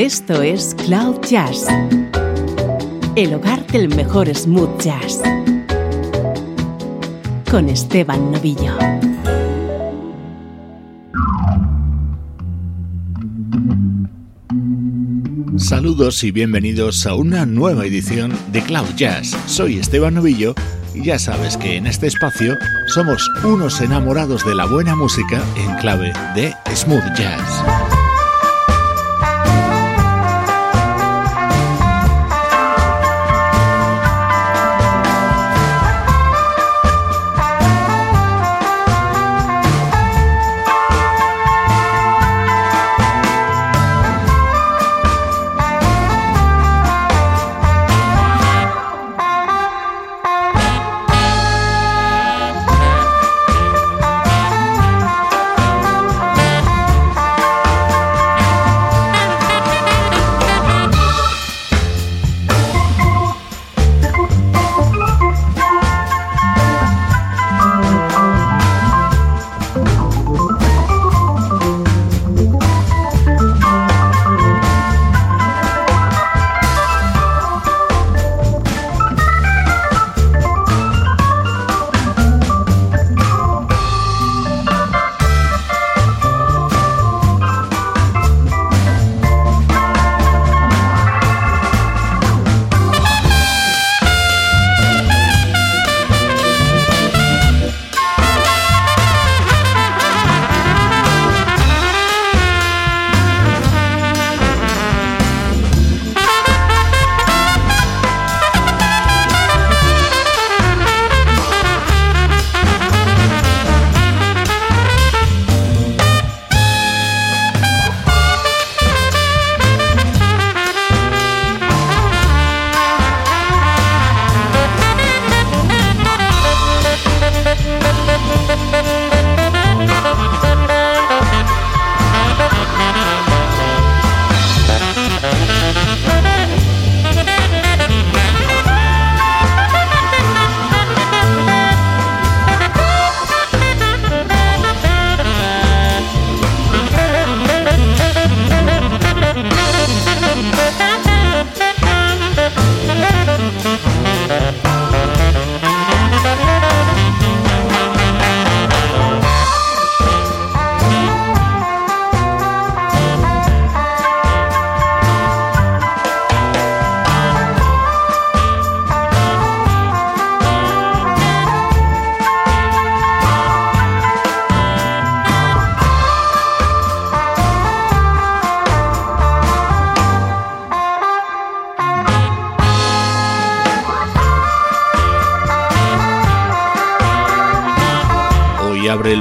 Esto es Cloud Jazz, el hogar del mejor smooth jazz, con Esteban Novillo. Saludos y bienvenidos a una nueva edición de Cloud Jazz. Soy Esteban Novillo y ya sabes que en este espacio somos unos enamorados de la buena música en clave de smooth jazz.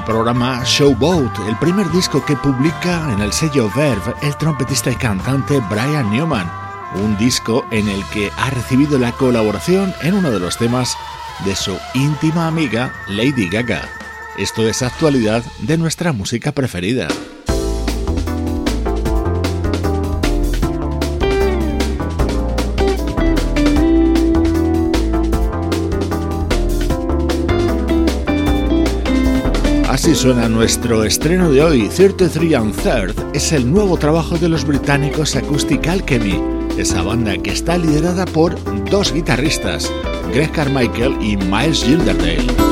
Programa Showboat, el primer disco que publica en el sello Verve el trompetista y cantante Brian Newman, un disco en el que ha recibido la colaboración en uno de los temas de su íntima amiga Lady Gaga. Esto es actualidad de nuestra música preferida. Así suena nuestro estreno de hoy, 33 and Third. Es el nuevo trabajo de los británicos Acoustic Alchemy, esa banda que está liderada por dos guitarristas, Greg Carmichael y Miles Gilderdale.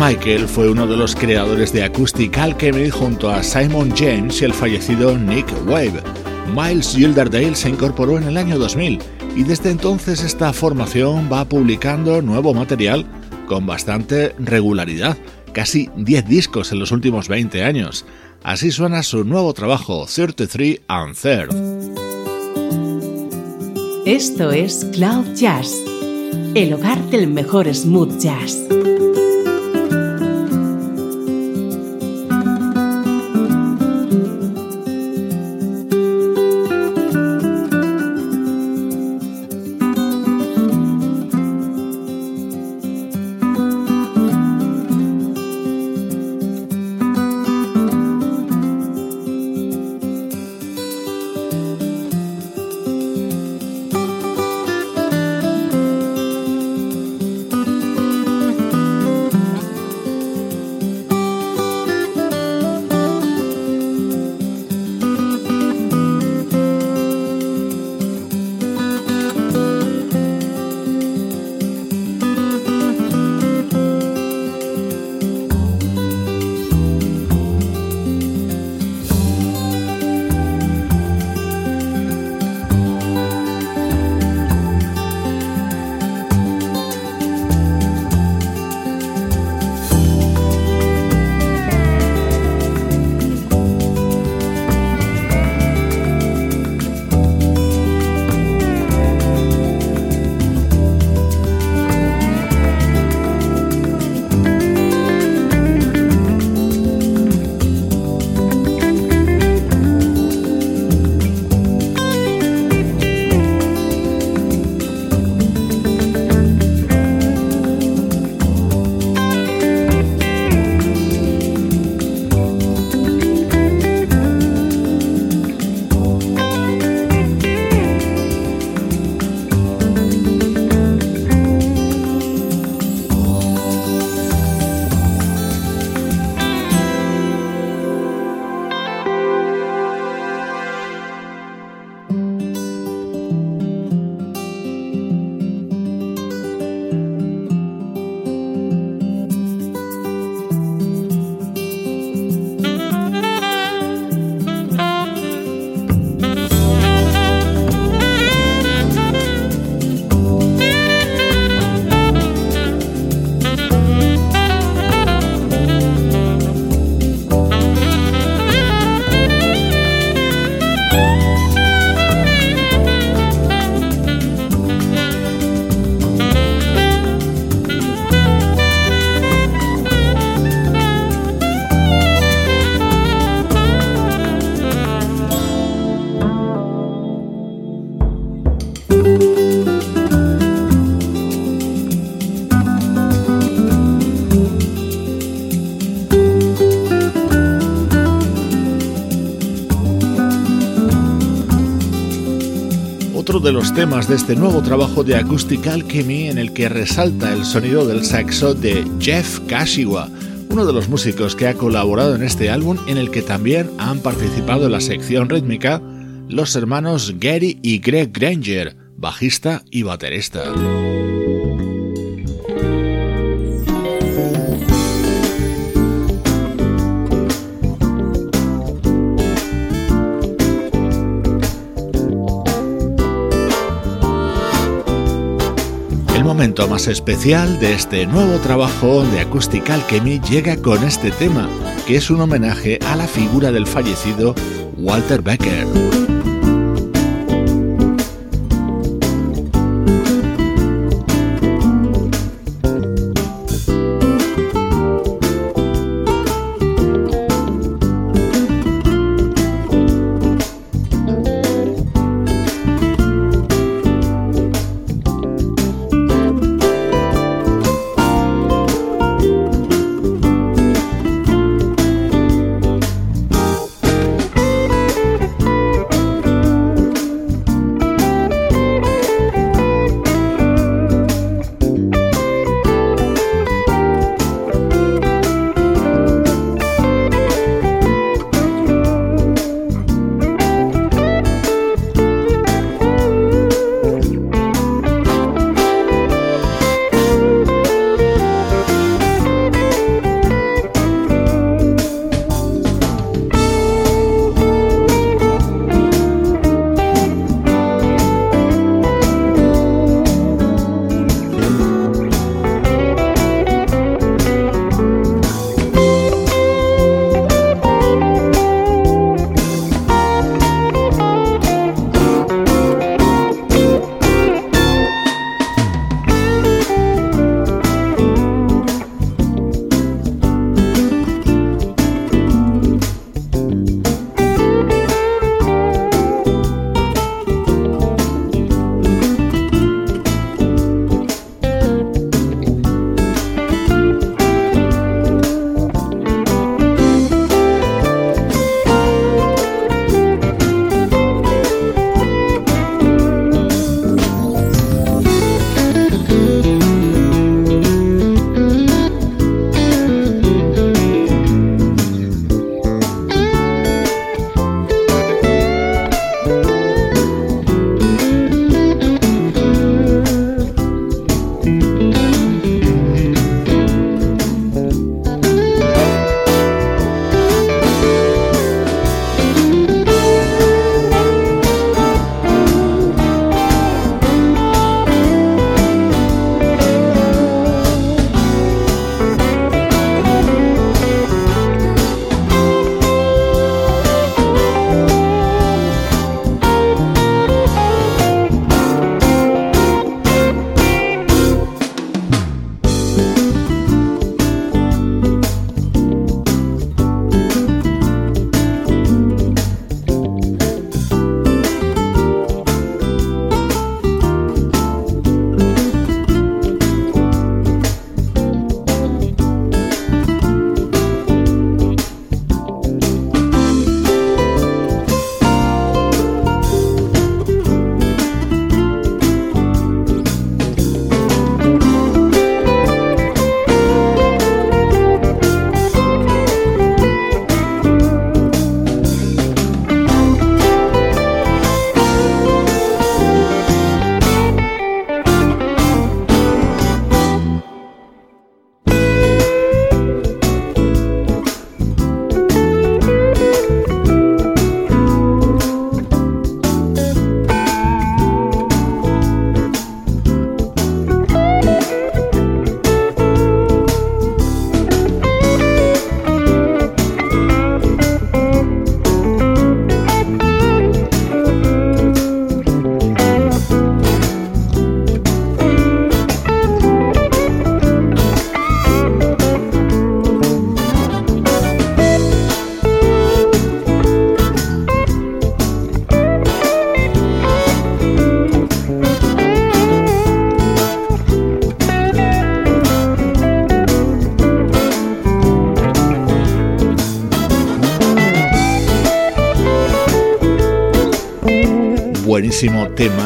Greg Carmichael fue uno de los creadores de Acoustic Alchemy junto a Simon James y el fallecido Nick Wave. Miles Gilderdale se incorporó en el año 2000 y desde entonces esta formación va publicando nuevo material con bastante regularidad, casi 10 discos en los últimos 20 años. Así suena su nuevo trabajo, 33 and Third. Esto es Cloud Jazz, el hogar del mejor smooth jazz. Los temas de este nuevo trabajo de Acoustic Alchemy en el que resalta el sonido del saxo de Jeff Kashiwa, uno de los músicos que ha colaborado en este álbum en el que también han participado en la sección rítmica los hermanos Gary y Greg Granger, bajista y baterista. Momento más especial de este nuevo trabajo de Acoustic Alchemy llega con este tema, que es un homenaje a la figura del fallecido Walter Becker.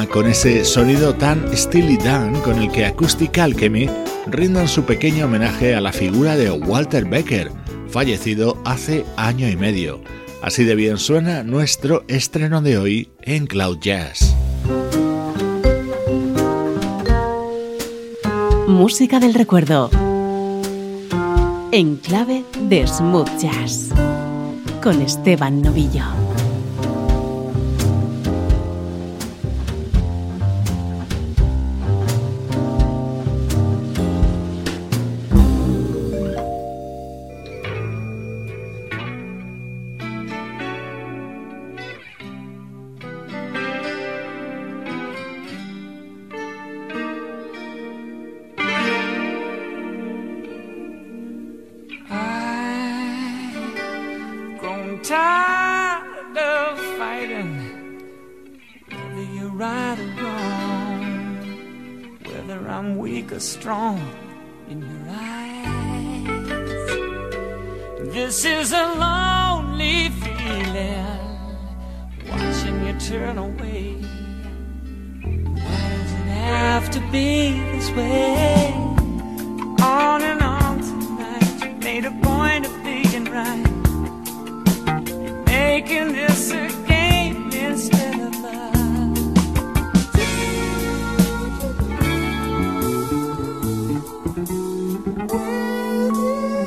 Con ese sonido tan Steely Dan con el que Acoustic Alchemy rindan su pequeño homenaje a la figura de Walter Becker, fallecido hace año y medio. Así de bien suena nuestro estreno de hoy en Cloud Jazz. Música del recuerdo. En clave de smooth jazz. Con Esteban Novillo. love fighting, whether you're right or wrong, whether I'm weak or strong in your eyes. This is a lonely feeling, watching you turn away. Why does it have to be this way? On and on tonight, you made a point of being right making this a game instead of love.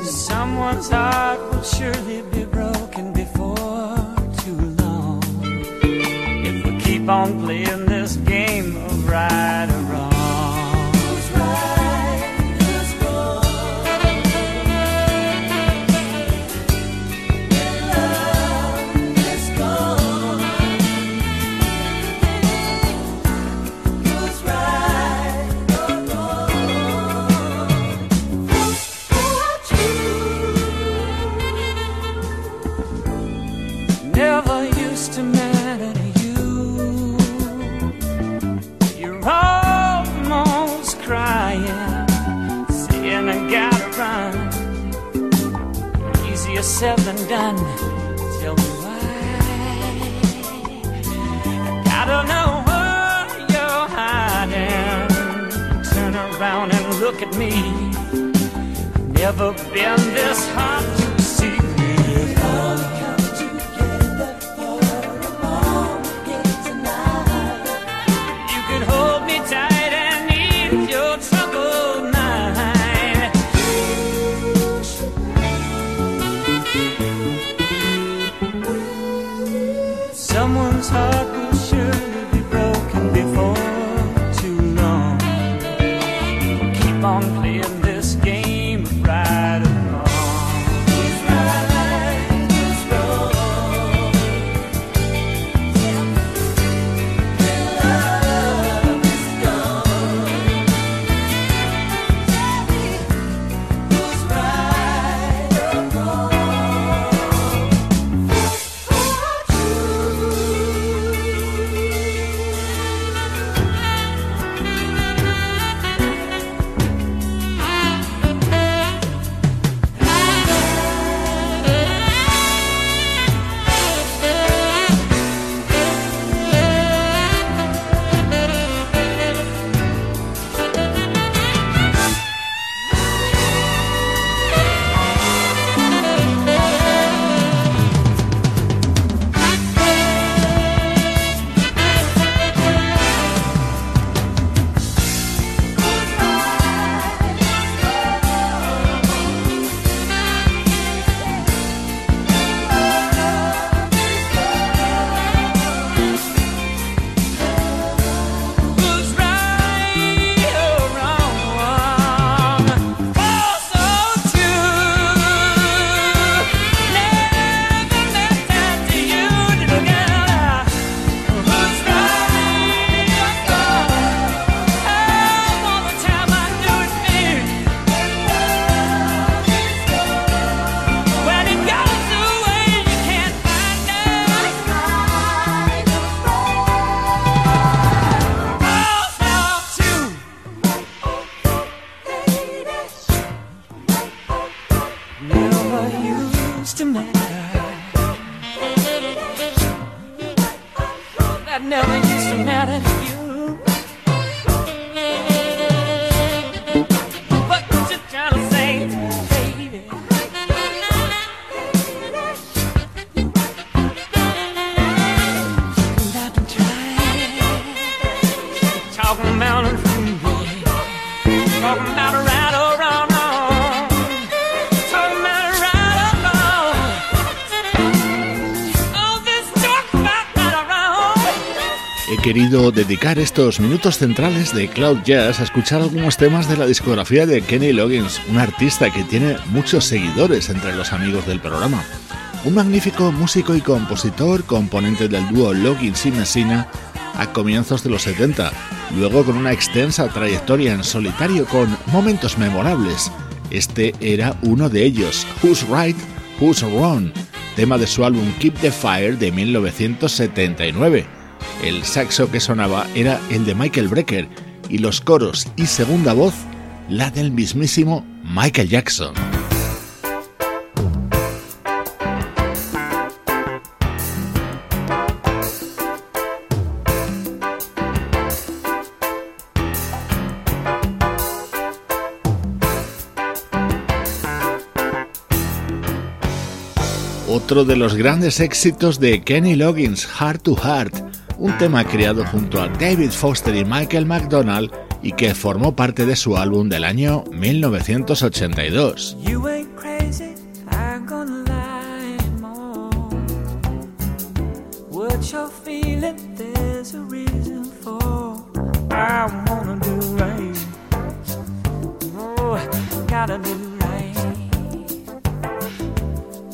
Someone's heart will surely be broken before too long if we keep on playing this game of right. Said than done. Tell me why. I gotta know where you're hiding. Turn around and look at me. Never been this hot. Dedicar estos minutos centrales de Cloud Jazz a escuchar algunos temas de la discografía de Kenny Loggins, un artista que tiene muchos seguidores entre los amigos del programa. Un magnífico músico y compositor, componente del dúo Loggins y Messina a comienzos de los 70, luego con una extensa trayectoria en solitario con momentos memorables. Este era uno de ellos, Who's Right, Who's Wrong, tema de su álbum Keep the Fire de 1979 el saxo que sonaba era el de Michael Brecker y los coros y segunda voz la del mismísimo Michael Jackson. Otro de los grandes éxitos de Kenny Loggins, Heart to Heart, un tema creado junto a David Foster y Michael McDonald y que formó parte de su álbum del año 1982.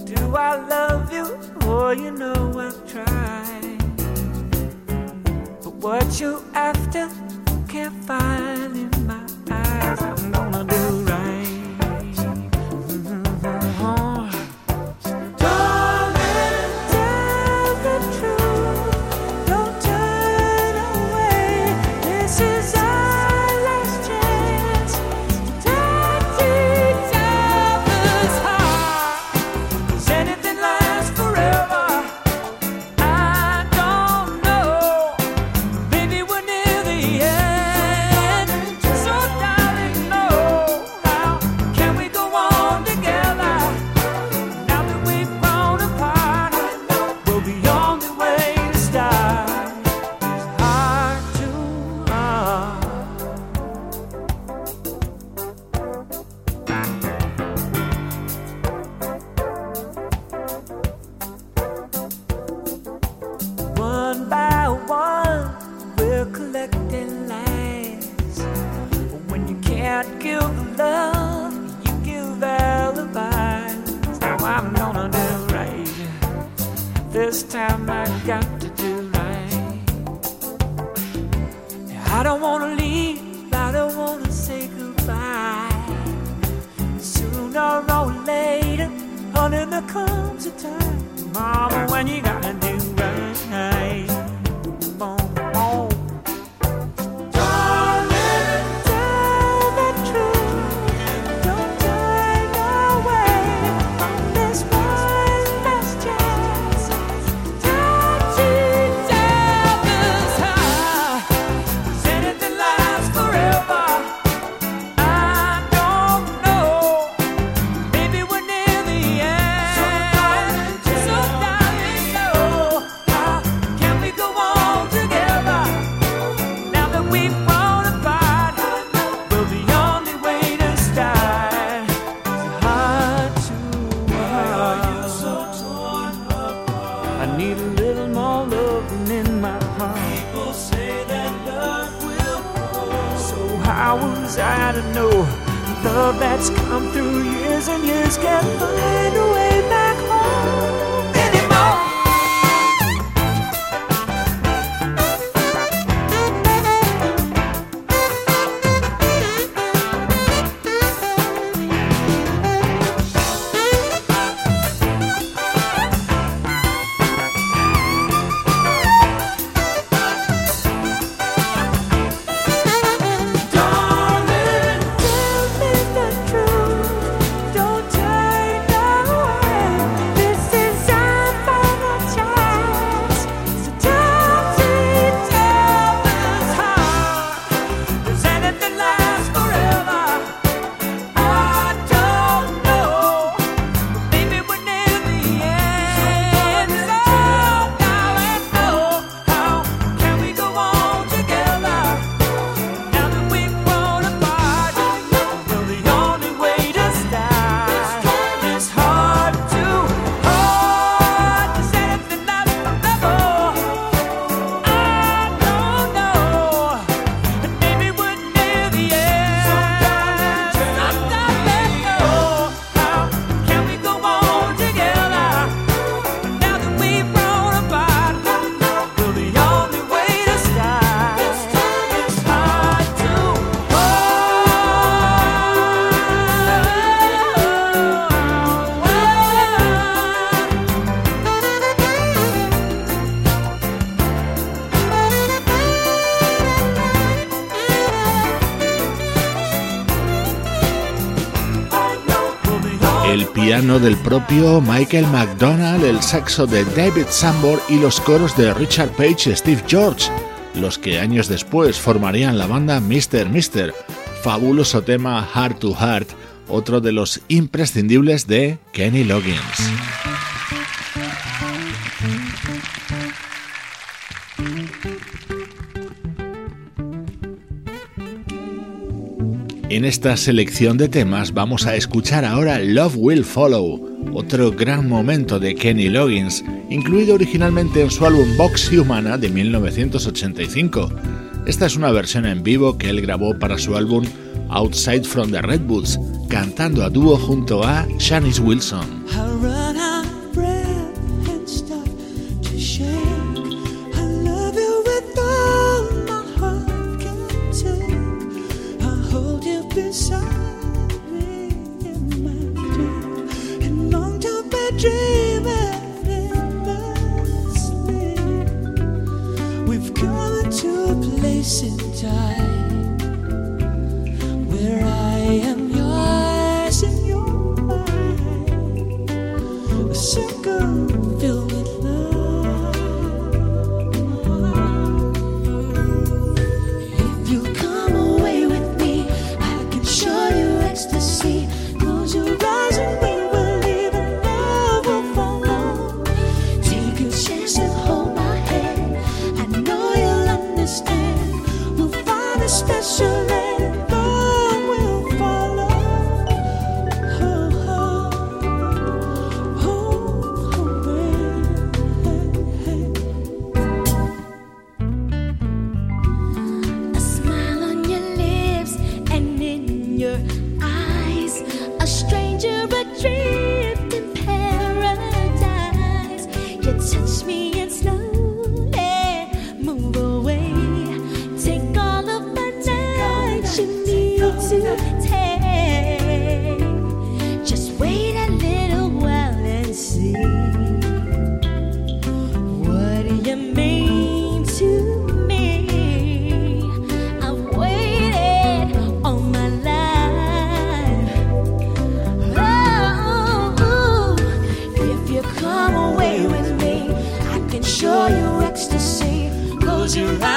Do I love you? Oh, you know. What you after can't find in my eyes. This is del propio Michael McDonald, el saxo de David Sambor y los coros de Richard Page y Steve George, los que años después formarían la banda Mr. Mister, fabuloso tema Heart to Heart, otro de los imprescindibles de Kenny Loggins. En esta selección de temas vamos a escuchar ahora Love Will Follow, otro gran momento de Kenny Loggins, incluido originalmente en su álbum Box Humana de 1985. Esta es una versión en vivo que él grabó para su álbum Outside from the Redwoods, cantando a dúo junto a Shanice Wilson. you right.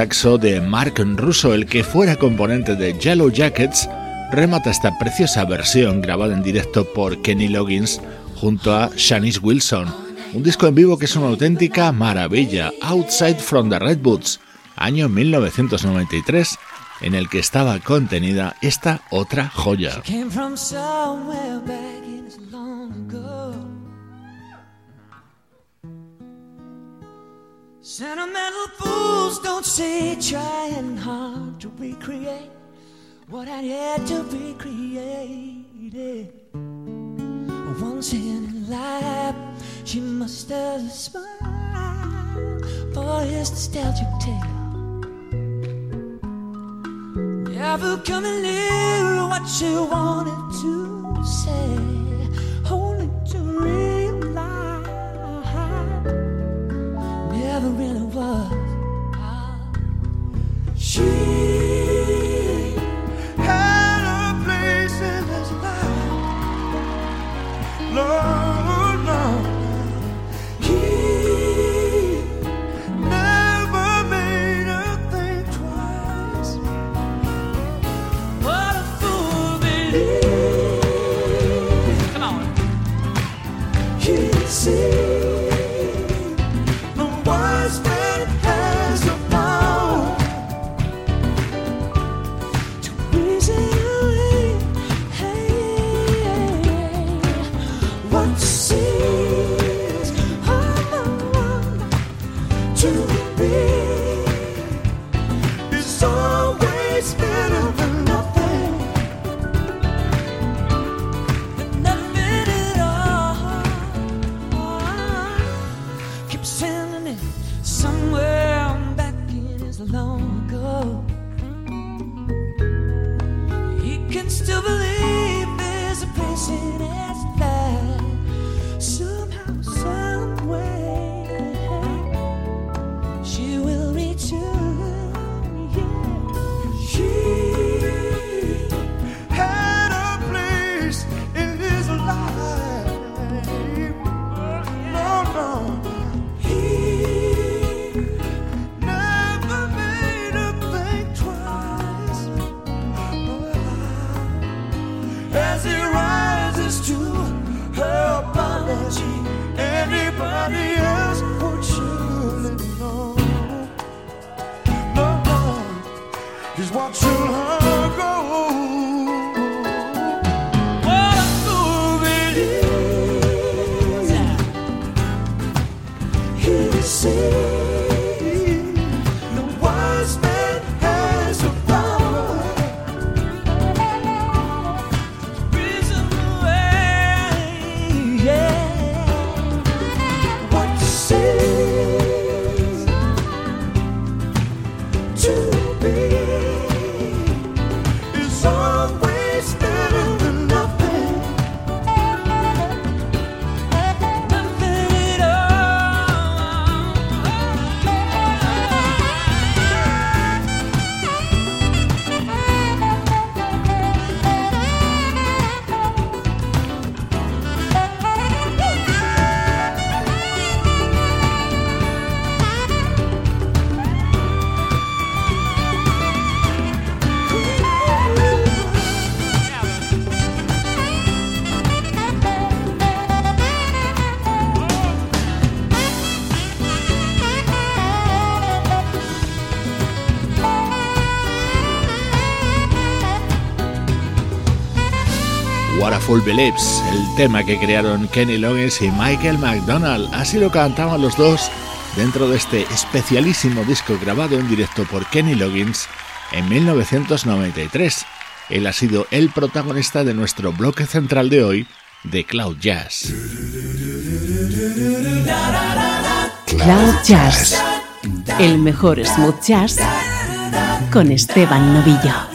Saxo de Mark Russo, el que fuera componente de Yellow Jackets, remata esta preciosa versión grabada en directo por Kenny Loggins junto a Shanice Wilson. Un disco en vivo que es una auténtica maravilla, Outside from the Redwoods, año 1993, en el que estaba contenida esta otra joya. Don't say trying hard to recreate what I had to be created. Once in life, she must have smiled for his nostalgic tale. Never coming near what she wanted to say, only to realize Full Believes, el tema que crearon Kenny Loggins y Michael McDonald. Así lo cantaban los dos dentro de este especialísimo disco grabado en directo por Kenny Loggins en 1993. Él ha sido el protagonista de nuestro bloque central de hoy de Cloud Jazz. Cloud Jazz, el mejor smooth jazz con Esteban Novillo.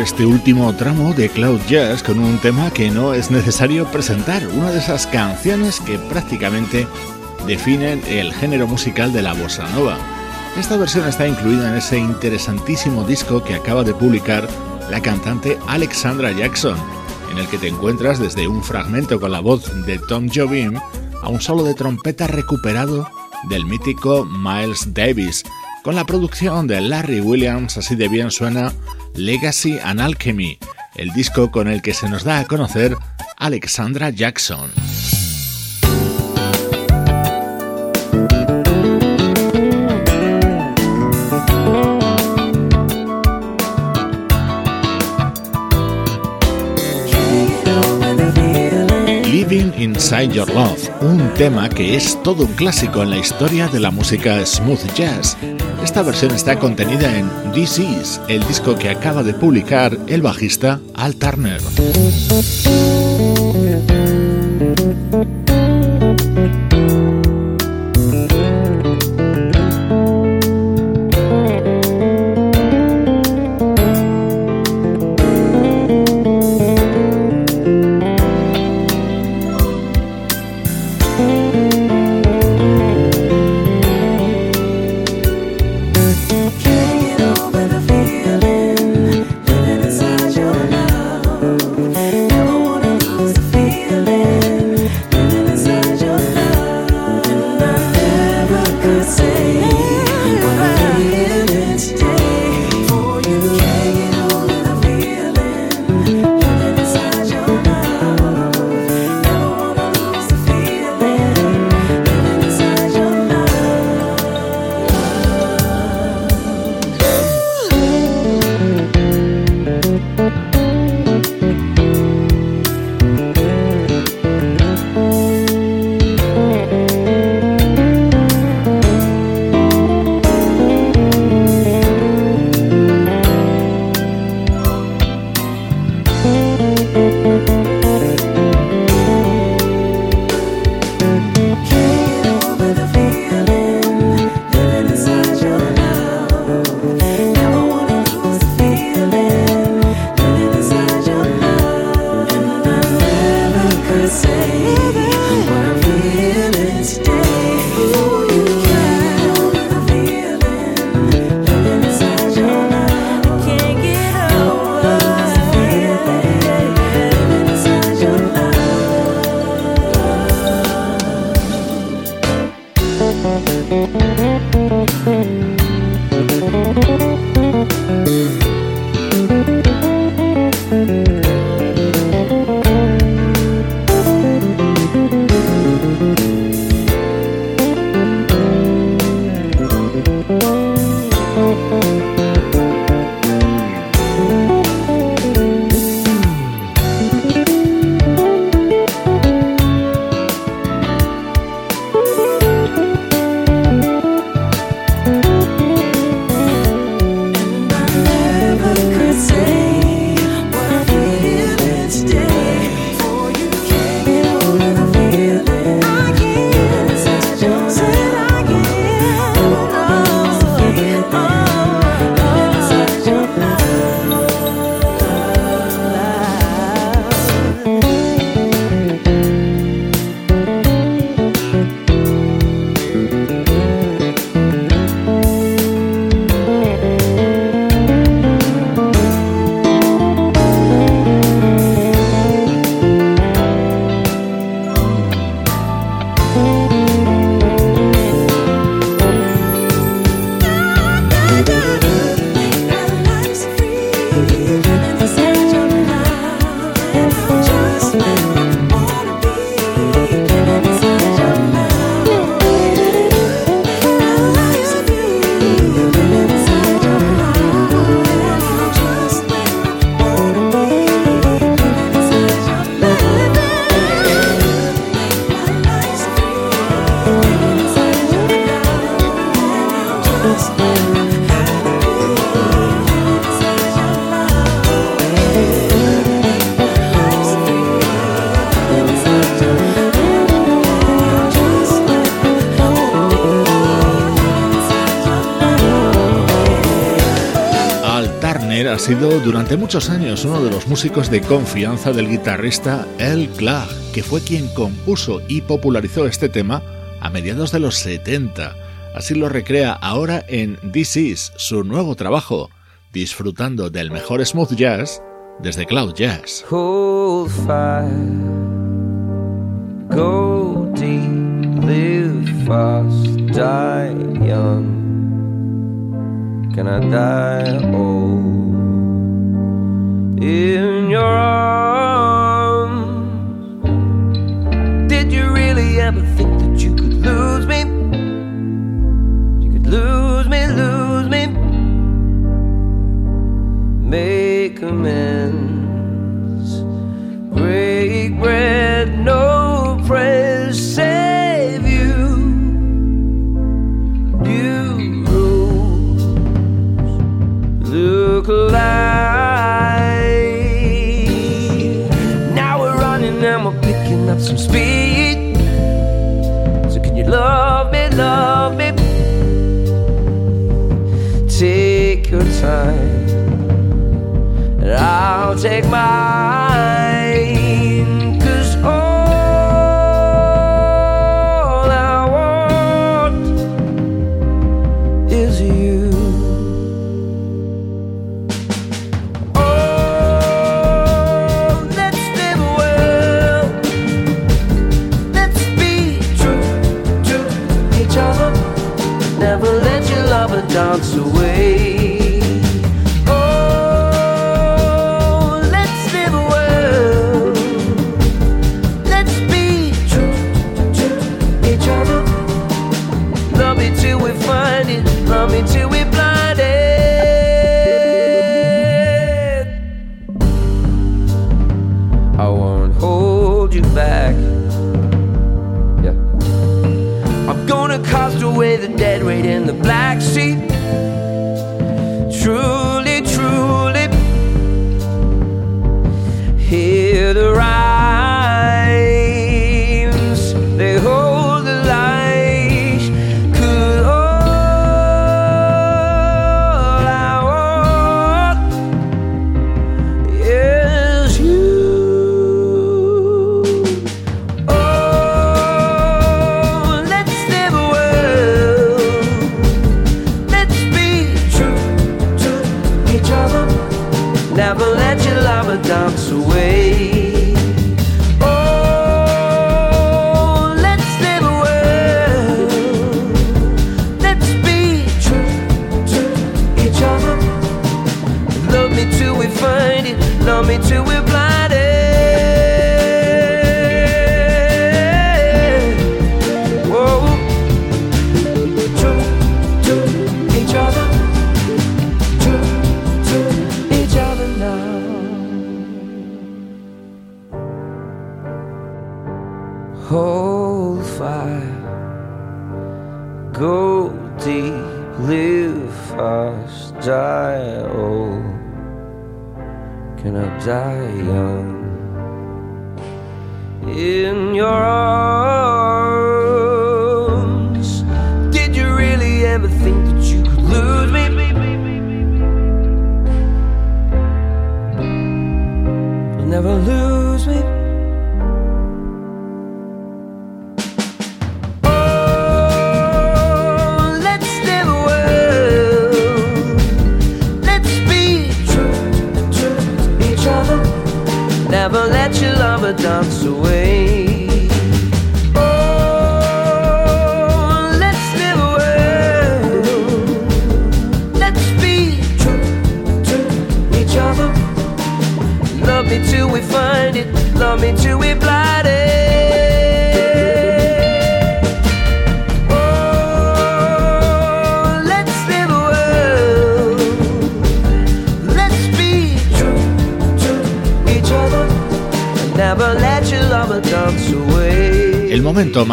Este último tramo de Cloud Jazz con un tema que no es necesario presentar, una de esas canciones que prácticamente definen el género musical de la bossa nova. Esta versión está incluida en ese interesantísimo disco que acaba de publicar la cantante Alexandra Jackson, en el que te encuentras desde un fragmento con la voz de Tom Jobim a un solo de trompeta recuperado del mítico Miles Davis, con la producción de Larry Williams, así de bien suena Legacy and Alchemy, el disco con el que se nos da a conocer Alexandra Jackson. Living Inside Your Love, un tema que es todo un clásico en la historia de la música smooth jazz. Esta versión está contenida en This Is, el disco que acaba de publicar el bajista Al Turner. Ha sido durante muchos años uno de los músicos de confianza del guitarrista El Clark, que fue quien compuso y popularizó este tema a mediados de los 70. Así lo recrea ahora en This Is, su nuevo trabajo, disfrutando del mejor smooth jazz desde Cloud Jazz. go deep, live fast, die young. Can I die old? In your arms. Did you really ever think that you could lose me? You could lose me, lose me. Make amends, break bread, up some speed. So can you love me, love me? Take your time, and I'll take mine.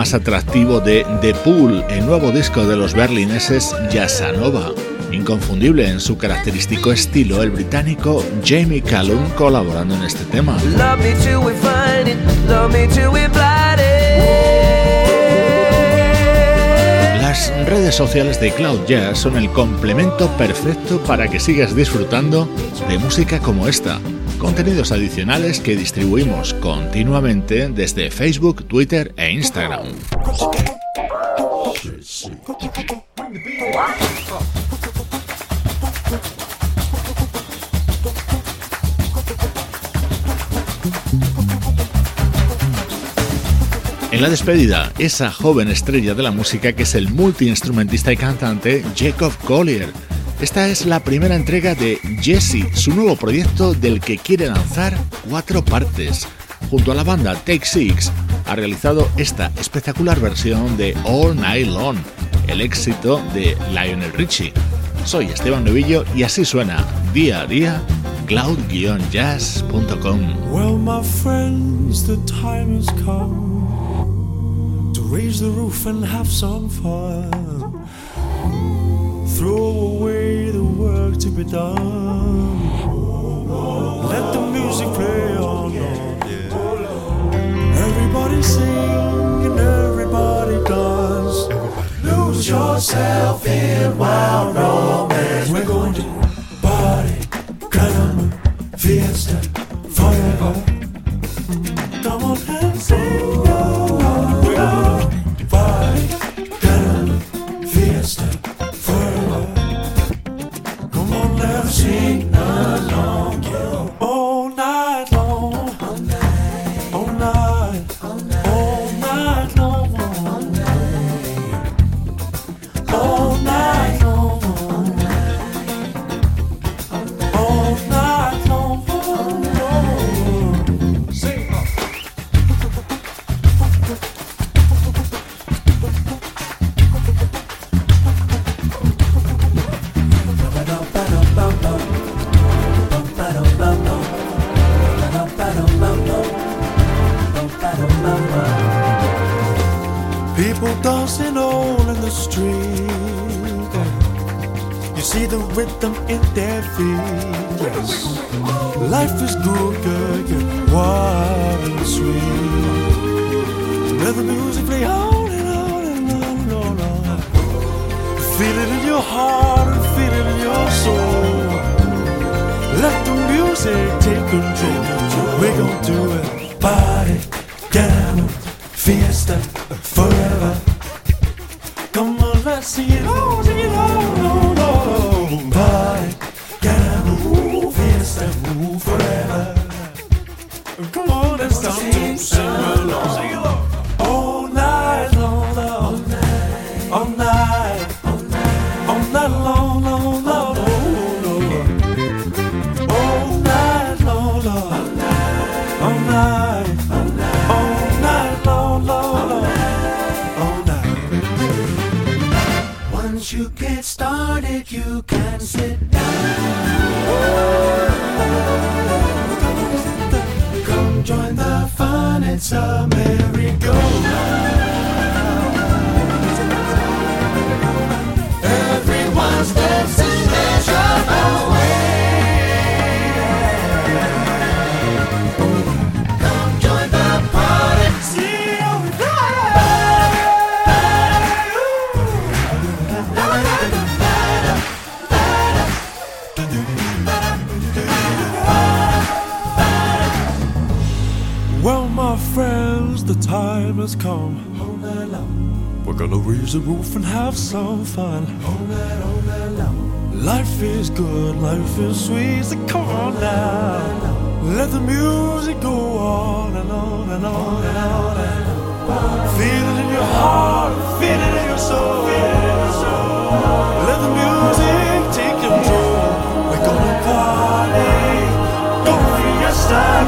Más atractivo de The Pool, el nuevo disco de los berlineses Yasanova. Inconfundible en su característico estilo, el británico Jamie Callum colaborando en este tema. Las redes sociales de Cloud Jazz son el complemento perfecto para que sigas disfrutando de música como esta contenidos adicionales que distribuimos continuamente desde Facebook, Twitter e Instagram. En la despedida, esa joven estrella de la música que es el multiinstrumentista y cantante Jacob Collier esta es la primera entrega de Jesse, su nuevo proyecto del que quiere lanzar cuatro partes. Junto a la banda Take Six, ha realizado esta espectacular versión de All Night Long, el éxito de Lionel Richie. Soy Esteban Novillo y así suena día a día cloud-jazz.com. Well, my friends, the time has come to raise the roof and have some fun. to be done. Let the music play on. Everybody sing and everybody dance. Everybody. Lose yourself in wild romance. We're going to party, caramba, fiesta. The roof and have some fun. All night, all night long. Life is good, life is sweet, so come on now. Let the music go on and on and on and on. And on. Feel it in your heart, feel it in your soul. Let the music take control. We're gonna party, go fiesta